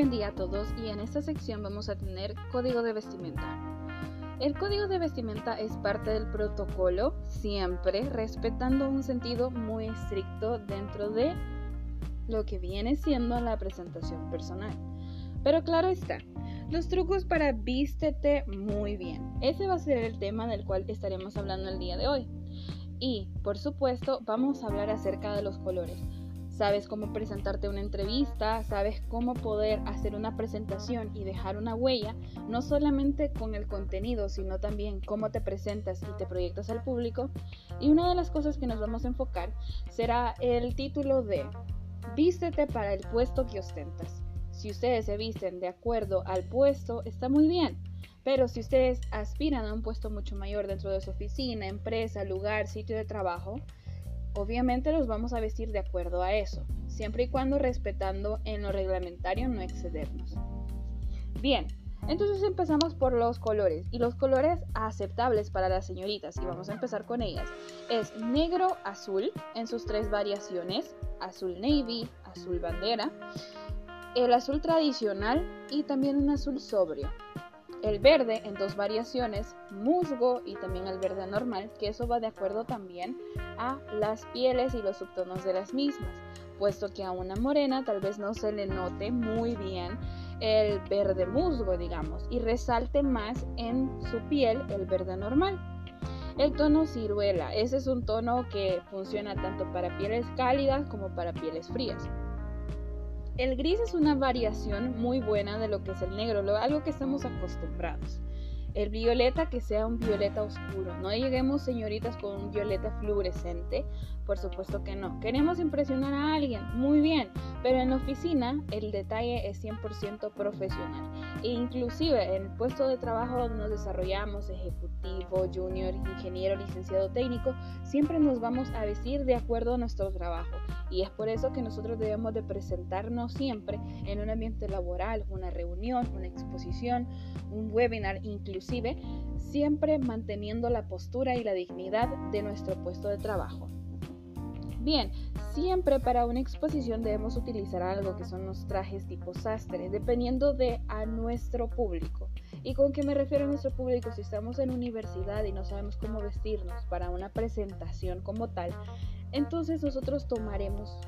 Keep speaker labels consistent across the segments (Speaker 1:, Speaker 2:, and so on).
Speaker 1: buen día a todos y en esta sección vamos a tener código de vestimenta. El código de vestimenta es parte del protocolo, siempre respetando un sentido muy estricto dentro de lo que viene siendo la presentación personal. Pero claro está, los trucos para vístete muy bien. Ese va a ser el tema del cual estaremos hablando el día de hoy. Y, por supuesto, vamos a hablar acerca de los colores sabes cómo presentarte una entrevista, sabes cómo poder hacer una presentación y dejar una huella, no solamente con el contenido, sino también cómo te presentas y te proyectas al público. Y una de las cosas que nos vamos a enfocar será el título de Vístete para el puesto que ostentas. Si ustedes se visten de acuerdo al puesto, está muy bien. Pero si ustedes aspiran a un puesto mucho mayor dentro de su oficina, empresa, lugar, sitio de trabajo, Obviamente los vamos a vestir de acuerdo a eso, siempre y cuando respetando en lo reglamentario no excedernos. Bien, entonces empezamos por los colores y los colores aceptables para las señoritas y vamos a empezar con ellas. Es negro azul en sus tres variaciones, azul navy, azul bandera, el azul tradicional y también un azul sobrio el verde en dos variaciones, musgo y también el verde normal, que eso va de acuerdo también a las pieles y los subtonos de las mismas, puesto que a una morena tal vez no se le note muy bien el verde musgo, digamos, y resalte más en su piel el verde normal. El tono ciruela, ese es un tono que funciona tanto para pieles cálidas como para pieles frías. El gris es una variación muy buena de lo que es el negro, algo que estamos acostumbrados. El violeta que sea un violeta oscuro. No lleguemos señoritas con un violeta fluorescente. Por supuesto que no. Queremos impresionar a alguien. Muy bien. Pero en la oficina el detalle es 100% profesional. E inclusive en el puesto de trabajo donde nos desarrollamos, ejecutivo, junior, ingeniero, licenciado técnico, siempre nos vamos a vestir de acuerdo a nuestro trabajo. Y es por eso que nosotros debemos de presentarnos siempre en un ambiente laboral, una reunión, una exposición, un webinar inclusive siempre manteniendo la postura y la dignidad de nuestro puesto de trabajo. Bien, siempre para una exposición debemos utilizar algo que son los trajes tipo sastre, dependiendo de a nuestro público. ¿Y con qué me refiero a nuestro público? Si estamos en universidad y no sabemos cómo vestirnos para una presentación como tal, entonces nosotros tomaremos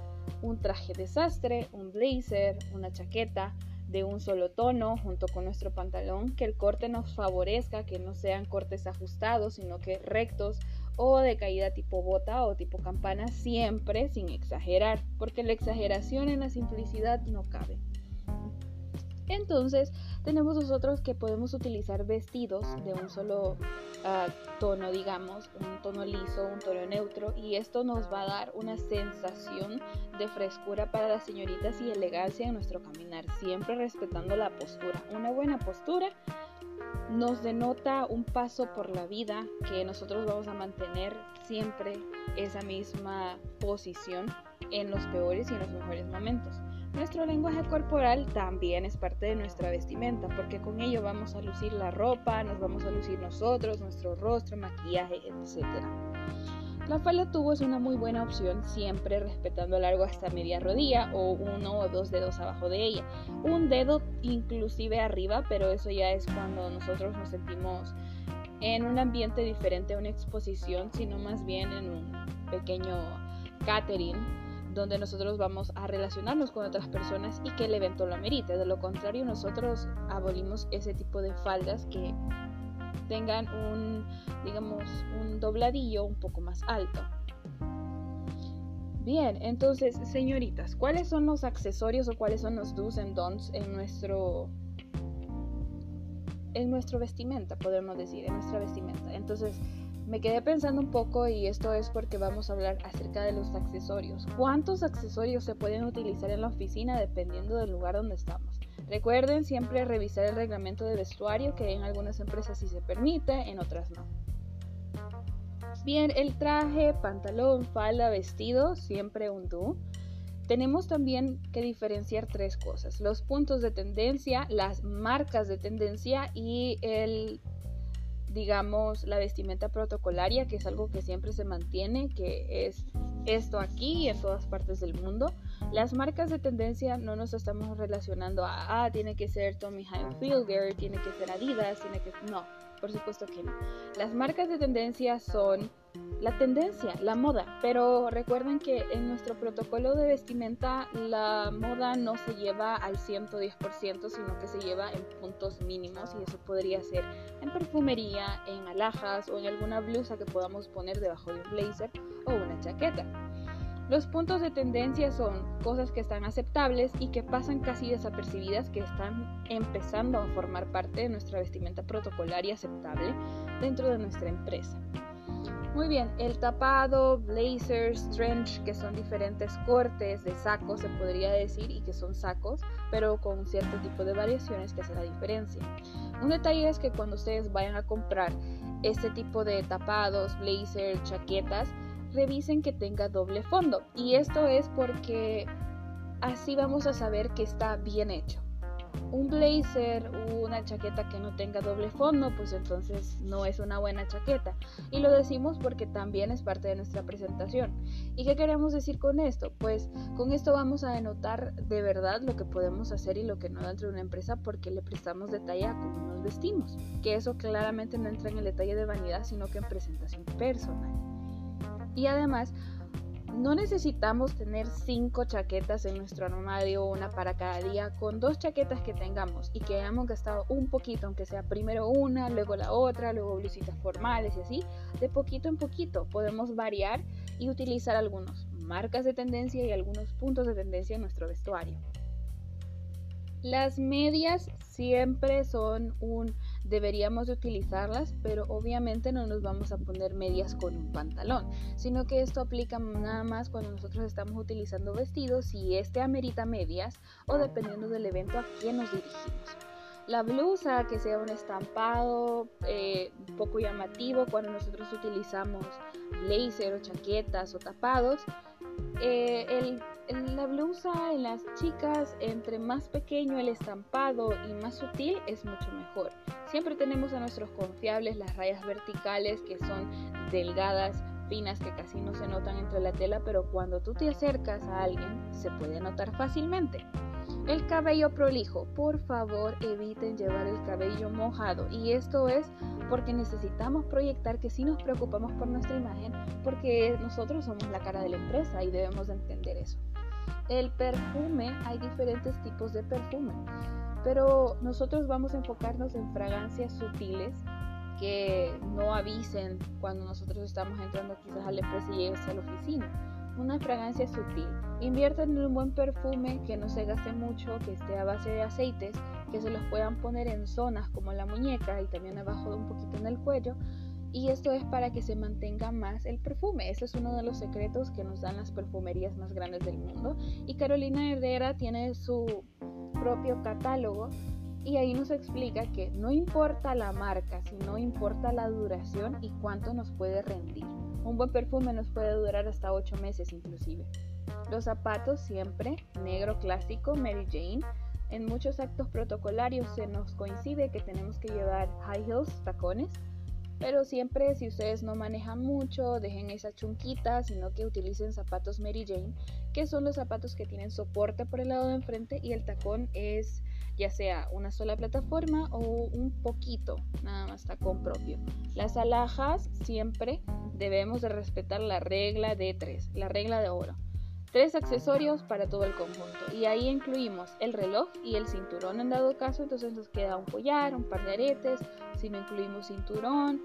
Speaker 1: un traje de sastre, un blazer, una chaqueta, de un solo tono junto con nuestro pantalón, que el corte nos favorezca, que no sean cortes ajustados, sino que rectos o de caída tipo bota o tipo campana, siempre sin exagerar, porque la exageración en la simplicidad no cabe. Entonces, tenemos nosotros que podemos utilizar vestidos de un solo ah, tono, digamos, un tono liso, un tono neutro, y esto nos va a dar una sensación de frescura para las señoritas y elegancia en nuestro caminar, siempre respetando la postura. Una buena postura nos denota un paso por la vida que nosotros vamos a mantener siempre esa misma posición en los peores y en los mejores momentos. Nuestro lenguaje corporal también es parte de nuestra vestimenta, porque con ello vamos a lucir la ropa, nos vamos a lucir nosotros, nuestro rostro, maquillaje, etc. La falda tubo es una muy buena opción, siempre respetando largo hasta media rodilla o uno o dos dedos abajo de ella. Un dedo inclusive arriba, pero eso ya es cuando nosotros nos sentimos en un ambiente diferente a una exposición, sino más bien en un pequeño catering donde nosotros vamos a relacionarnos con otras personas y que el evento lo amerite. De lo contrario, nosotros abolimos ese tipo de faldas que tengan un, digamos, un dobladillo un poco más alto. Bien, entonces, señoritas, ¿cuáles son los accesorios o cuáles son los do's and don'ts en nuestro en nuestro vestimenta, podemos decir, en nuestra vestimenta? Entonces, me quedé pensando un poco y esto es porque vamos a hablar acerca de los accesorios. ¿Cuántos accesorios se pueden utilizar en la oficina dependiendo del lugar donde estamos? Recuerden siempre revisar el reglamento de vestuario que en algunas empresas sí se permite, en otras no. Bien, el traje, pantalón, falda, vestido, siempre un do. Tenemos también que diferenciar tres cosas, los puntos de tendencia, las marcas de tendencia y el digamos, la vestimenta protocolaria, que es algo que siempre se mantiene, que es esto aquí y en todas partes del mundo. Las marcas de tendencia no nos estamos relacionando a, ah, tiene que ser Tommy Hilfiger, tiene que ser Adidas, tiene que... No, por supuesto que no. Las marcas de tendencia son la tendencia, la moda, pero recuerden que en nuestro protocolo de vestimenta la moda no se lleva al 110%, sino que se lleva en puntos mínimos y eso podría ser en perfumería, en alhajas o en alguna blusa que podamos poner debajo de un blazer o una chaqueta. Los puntos de tendencia son cosas que están aceptables y que pasan casi desapercibidas, que están empezando a formar parte de nuestra vestimenta protocolaria aceptable dentro de nuestra empresa. Muy bien, el tapado, blazers, trench, que son diferentes cortes de sacos, se podría decir, y que son sacos, pero con cierto tipo de variaciones que hace la diferencia. Un detalle es que cuando ustedes vayan a comprar este tipo de tapados, blazers, chaquetas, revisen que tenga doble fondo. Y esto es porque así vamos a saber que está bien hecho. Un blazer una chaqueta que no tenga doble fondo, pues entonces no es una buena chaqueta. Y lo decimos porque también es parte de nuestra presentación. ¿Y qué queremos decir con esto? Pues con esto vamos a denotar de verdad lo que podemos hacer y lo que no dentro de una empresa porque le prestamos detalle a cómo nos vestimos. Que eso claramente no entra en el detalle de vanidad, sino que en presentación personal. Y además, no necesitamos tener cinco chaquetas en nuestro armario, una para cada día. Con dos chaquetas que tengamos y que hayamos gastado un poquito, aunque sea primero una, luego la otra, luego blusitas formales y así, de poquito en poquito podemos variar y utilizar algunas marcas de tendencia y algunos puntos de tendencia en nuestro vestuario. Las medias siempre son un deberíamos de utilizarlas, pero obviamente no nos vamos a poner medias con un pantalón, sino que esto aplica nada más cuando nosotros estamos utilizando vestidos, si este amerita medias o dependiendo del evento a quién nos dirigimos. La blusa, que sea un estampado eh, poco llamativo cuando nosotros utilizamos blazer o chaquetas o tapados, eh, el, la blusa en las chicas, entre más pequeño el estampado y más sutil, es mucho mejor. Siempre tenemos a nuestros confiables las rayas verticales que son delgadas, finas, que casi no se notan entre la tela, pero cuando tú te acercas a alguien se puede notar fácilmente. El cabello prolijo, por favor eviten llevar el cabello mojado. Y esto es porque necesitamos proyectar que sí nos preocupamos por nuestra imagen porque nosotros somos la cara de la empresa y debemos entender eso. El perfume, hay diferentes tipos de perfume, pero nosotros vamos a enfocarnos en fragancias sutiles que no avisen cuando nosotros estamos entrando quizás a la empresa y a la oficina una fragancia sutil. Inviertan en un buen perfume que no se gaste mucho, que esté a base de aceites, que se los puedan poner en zonas como la muñeca y también abajo de un poquito en el cuello. Y esto es para que se mantenga más el perfume. Ese es uno de los secretos que nos dan las perfumerías más grandes del mundo. Y Carolina Herrera tiene su propio catálogo y ahí nos explica que no importa la marca, sino importa la duración y cuánto nos puede rendir. Un buen perfume nos puede durar hasta 8 meses inclusive. Los zapatos siempre, negro clásico, Mary Jane. En muchos actos protocolarios se nos coincide que tenemos que llevar high heels, tacones, pero siempre si ustedes no manejan mucho, dejen esa chunquita, sino que utilicen zapatos Mary Jane, que son los zapatos que tienen soporte por el lado de enfrente y el tacón es ya sea una sola plataforma o un poquito, nada más tacón propio. Las alhajas siempre debemos de respetar la regla de tres, la regla de oro. Tres accesorios para todo el conjunto y ahí incluimos el reloj y el cinturón en dado caso, entonces nos queda un collar, un par de aretes, si no incluimos cinturón,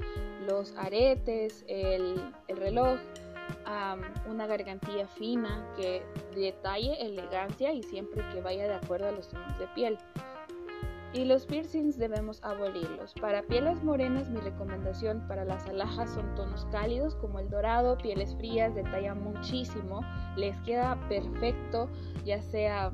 Speaker 1: los aretes, el, el reloj, una gargantilla fina que detalle elegancia y siempre que vaya de acuerdo a los tonos de piel. Y los piercings debemos abolirlos. Para pieles morenas mi recomendación para las alhajas son tonos cálidos como el dorado, pieles frías detalla muchísimo, les queda perfecto ya sea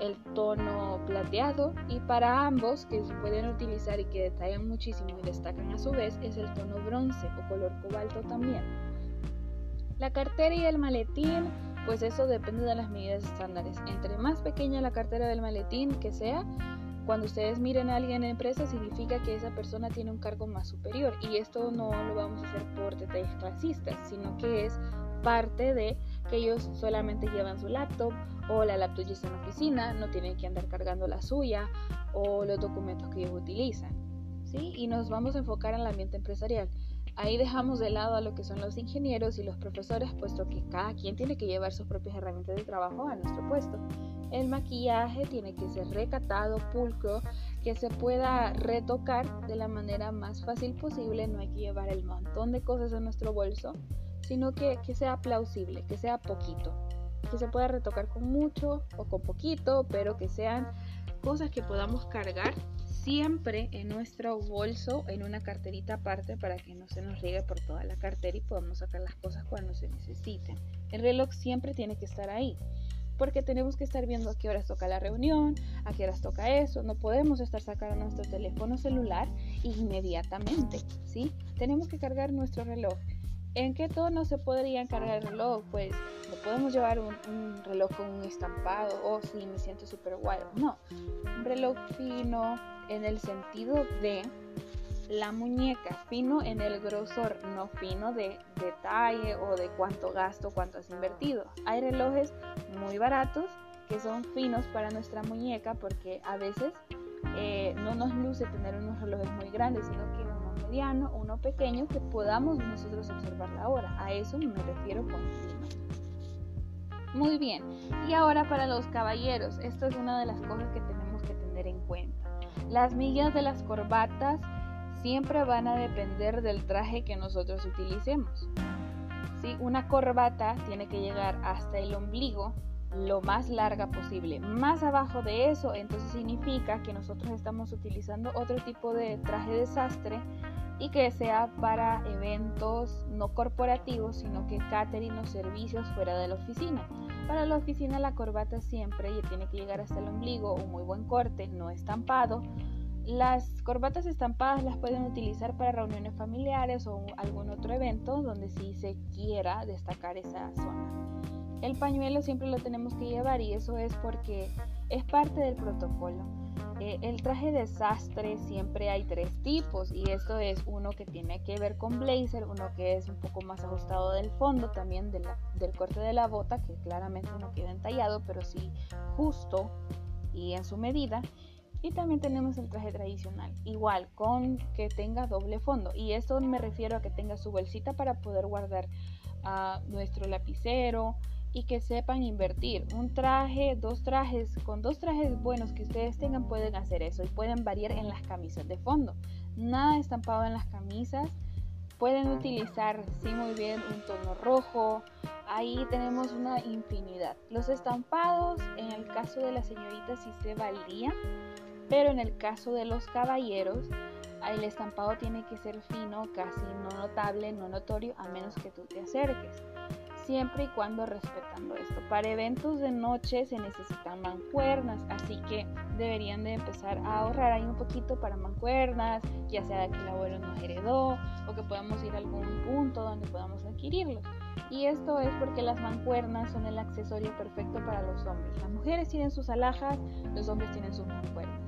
Speaker 1: el tono plateado y para ambos que se pueden utilizar y que detallan muchísimo y destacan a su vez es el tono bronce o color cobalto también. La cartera y el maletín, pues eso depende de las medidas estándares. Entre más pequeña la cartera del maletín que sea, cuando ustedes miren a alguien en empresa significa que esa persona tiene un cargo más superior y esto no lo vamos a hacer por detalles clasistas, sino que es parte de que ellos solamente llevan su laptop o la laptop ya está en la oficina, no tienen que andar cargando la suya o los documentos que ellos utilizan. ¿sí? Y nos vamos a enfocar en el ambiente empresarial. Ahí dejamos de lado a lo que son los ingenieros y los profesores, puesto que cada quien tiene que llevar sus propias herramientas de trabajo a nuestro puesto. El maquillaje tiene que ser recatado, pulcro, que se pueda retocar de la manera más fácil posible. No hay que llevar el montón de cosas en nuestro bolso, sino que, que sea plausible, que sea poquito. Que se pueda retocar con mucho o con poquito, pero que sean cosas que podamos cargar siempre en nuestro bolso, en una carterita aparte para que no se nos riegue por toda la cartera y podamos sacar las cosas cuando se necesiten. El reloj siempre tiene que estar ahí porque tenemos que estar viendo a qué horas toca la reunión, a qué horas toca eso, no podemos estar sacando nuestro teléfono celular inmediatamente, ¿sí? Tenemos que cargar nuestro reloj. ¿En qué tono se podría cargar el reloj? Pues no podemos llevar un, reloj con un estampado, o oh, si me siento súper guay. No, un reloj fino en el sentido de la muñeca, fino en el grosor, no fino de detalle o de cuánto gasto, cuánto has invertido. Hay relojes muy baratos que son finos para nuestra muñeca porque a veces eh, no nos luce tener unos relojes muy grandes, sino que uno mediano, uno pequeño que podamos nosotros observar la hora. A eso me refiero con fino. Muy bien, y ahora para los caballeros, esto es una de las cosas que tenemos que tener en cuenta. Las millas de las corbatas siempre van a depender del traje que nosotros utilicemos. Si Una corbata tiene que llegar hasta el ombligo lo más larga posible. Más abajo de eso, entonces significa que nosotros estamos utilizando otro tipo de traje desastre y que sea para eventos no corporativos, sino que catering o servicios fuera de la oficina. Para la oficina la corbata siempre tiene que llegar hasta el ombligo, un muy buen corte, no estampado, las corbatas estampadas las pueden utilizar para reuniones familiares o algún otro evento donde sí se quiera destacar esa zona. El pañuelo siempre lo tenemos que llevar y eso es porque es parte del protocolo. Eh, el traje desastre siempre hay tres tipos y esto es uno que tiene que ver con blazer, uno que es un poco más ajustado del fondo, también del corte de la bota, que claramente no queda entallado, pero sí justo y en su medida. Y también tenemos el traje tradicional, igual con que tenga doble fondo. Y esto me refiero a que tenga su bolsita para poder guardar a nuestro lapicero y que sepan invertir. Un traje, dos trajes, con dos trajes buenos que ustedes tengan pueden hacer eso y pueden variar en las camisas de fondo. Nada estampado en las camisas. Pueden utilizar, sí, muy bien, un tono rojo. Ahí tenemos una infinidad. Los estampados, en el caso de la señorita, sí se valían pero en el caso de los caballeros, el estampado tiene que ser fino, casi no notable, no notorio, a menos que tú te acerques. Siempre y cuando respetando esto. Para eventos de noche se necesitan mancuernas, así que deberían de empezar a ahorrar ahí un poquito para mancuernas, ya sea que el abuelo nos heredó o que podamos ir a algún punto donde podamos adquirirlos. Y esto es porque las mancuernas son el accesorio perfecto para los hombres. Las mujeres tienen sus alhajas, los hombres tienen sus mancuernas.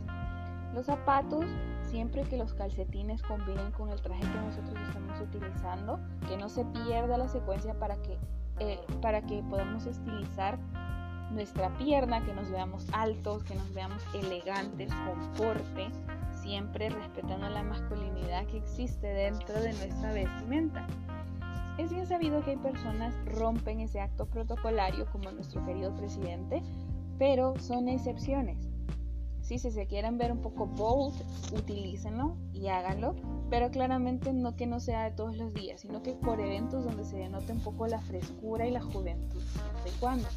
Speaker 1: Los zapatos, siempre que los calcetines combinen con el traje que nosotros estamos utilizando, que no se pierda la secuencia para que, eh, para que podamos estilizar nuestra pierna, que nos veamos altos, que nos veamos elegantes, con porte, siempre respetando la masculinidad que existe dentro de nuestra vestimenta. Es bien sabido que hay personas rompen ese acto protocolario como nuestro querido presidente, pero son excepciones. Si se quieren ver un poco bold, utilícenlo y háganlo, pero claramente no que no sea de todos los días, sino que por eventos donde se denote un poco la frescura y la juventud, de cuándo.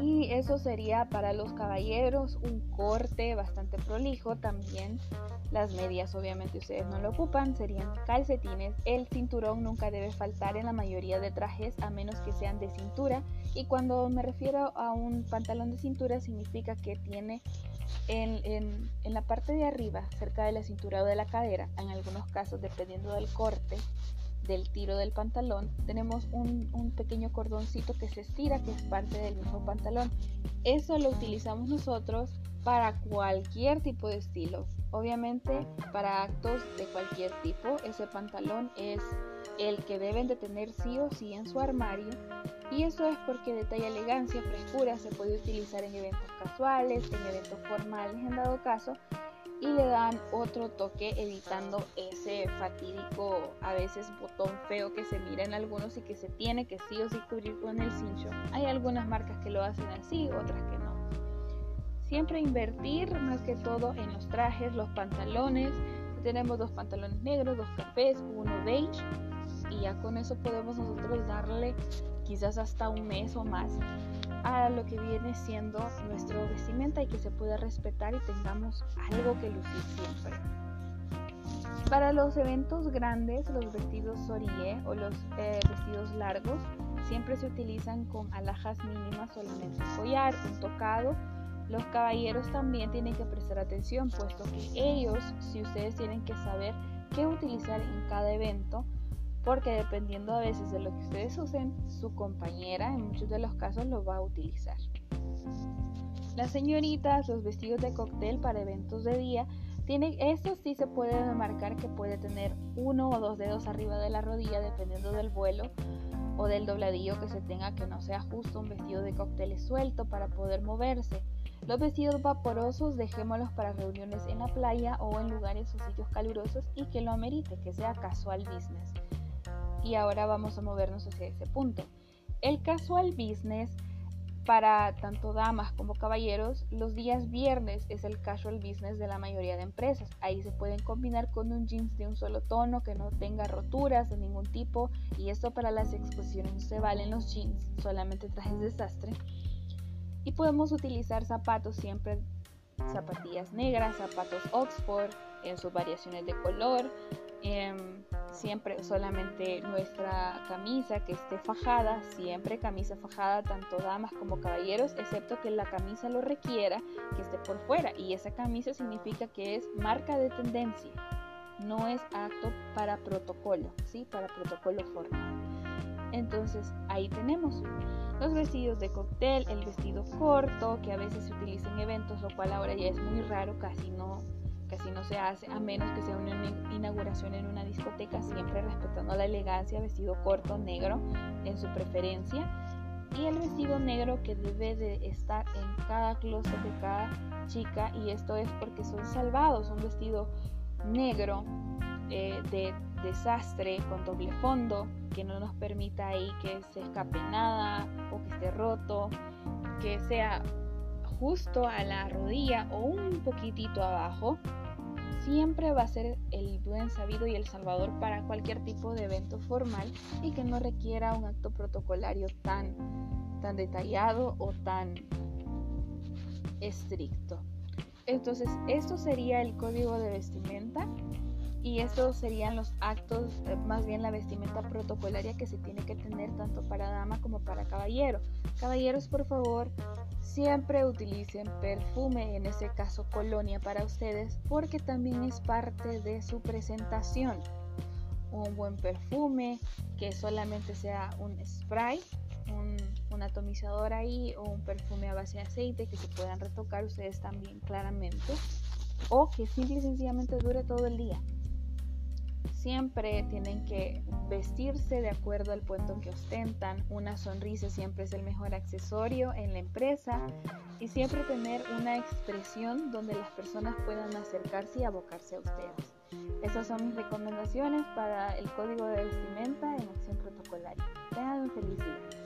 Speaker 1: Y eso sería para los caballeros un corte bastante prolijo. También las medias, obviamente, ustedes no lo ocupan, serían calcetines. El cinturón nunca debe faltar en la mayoría de trajes, a menos que sean de cintura y cuando me refiero a un pantalón de cintura significa que tiene en, la parte de arriba, cerca de la cintura o de la cadera, en algunos casos dependiendo del corte, del tiro del pantalón, tenemos un, un, pequeño cordoncito que se estira, que es parte del mismo pantalón. Eso lo utilizamos nosotros para cualquier tipo de estilo. Obviamente, para actos de cualquier tipo, ese pantalón es el que deben de tener sí o sí en su armario y eso es porque detalla elegancia, frescura, se puede utilizar en eventos casuales, en eventos formales en dado caso y le dan otro toque evitando ese fatídico a veces botón feo que se mira en algunos y que se tiene que sí o sí cubrir con el cincho. Hay algunas marcas que lo hacen así, otras que no. Siempre invertir más que todo en los trajes, los pantalones. Tenemos dos pantalones negros, dos cafés, uno beige y ya con eso podemos nosotros darle quizás hasta un mes o más a lo que viene siendo nuestro vestimenta y que se pueda respetar y tengamos algo que lucir siempre. Para los eventos grandes, los vestidos sorie o los eh, vestidos largos siempre se utilizan con alhajas mínimas, solamente un collar, un tocado. Los caballeros también tienen que prestar atención, puesto que ellos, si ustedes tienen que saber qué utilizar en cada evento, porque dependiendo a veces de lo que ustedes usen, su compañera en muchos de los casos lo va a utilizar. Las señoritas, los vestidos de cóctel para eventos de día, tienen, estos sí se puede marcar que puede tener uno o dos dedos arriba de la rodilla dependiendo del vuelo o del dobladillo que se tenga que no sea justo un vestido de cóctel suelto para poder moverse. Los vestidos vaporosos dejémoslos para reuniones en la playa o en lugares o sitios calurosos y que lo amerite, que sea casual business y ahora vamos a movernos hacia ese punto. El casual business para tanto damas como caballeros, los días viernes es el casual business de la mayoría de empresas. Ahí se pueden combinar con un jeans de un solo tono que no tenga roturas de ningún tipo y esto para las exposiciones se valen los jeans, solamente trajes desastre. Y podemos utilizar zapatos siempre, zapatillas negras, zapatos Oxford en sus variaciones de color, Em, siempre solamente nuestra camisa que esté fajada, siempre camisa fajada, tanto damas como caballeros, excepto que la camisa lo requiera que esté por fuera. Y esa camisa significa que es marca de tendencia, no es acto para protocolo, ¿sí? Para protocolo formal. Entonces ahí tenemos los vestidos de cóctel, el vestido corto que a veces se utiliza en eventos, lo cual ahora ya es muy raro, casi no casi no se hace a menos que sea una inauguración en una discoteca, siempre respetando la elegancia, vestido corto negro en su preferencia. Y el vestido negro que debe de estar en cada closet de cada chica y esto es porque son salvados, un vestido negro eh, de desastre con doble fondo que no nos permita ahí que se escape nada o que esté roto, que sea justo a la rodilla o un poquitito abajo, siempre va a ser el buen sabido y el salvador para cualquier tipo de evento formal y que no requiera un acto protocolario tan, tan detallado o tan estricto. Entonces, esto sería el código de vestimenta y estos serían los actos, eh, más bien la vestimenta protocolaria que se tiene que tener tanto para dama como para caballero. Caballeros, por favor, siempre utilicen perfume, en este caso colonia para ustedes, porque también es parte de su presentación. Un buen perfume que solamente sea un spray, un, un atomizador ahí o un perfume a base de aceite que se puedan retocar ustedes también claramente o que simple y sencillamente dure todo el día siempre tienen que vestirse de acuerdo al puesto que ostentan. Una sonrisa siempre es el mejor accesorio en la empresa y siempre tener una expresión donde las personas puedan acercarse y abocarse a ustedes. Esas son mis recomendaciones para el código de vestimenta en acción protocolaria. Tengan un feliz día.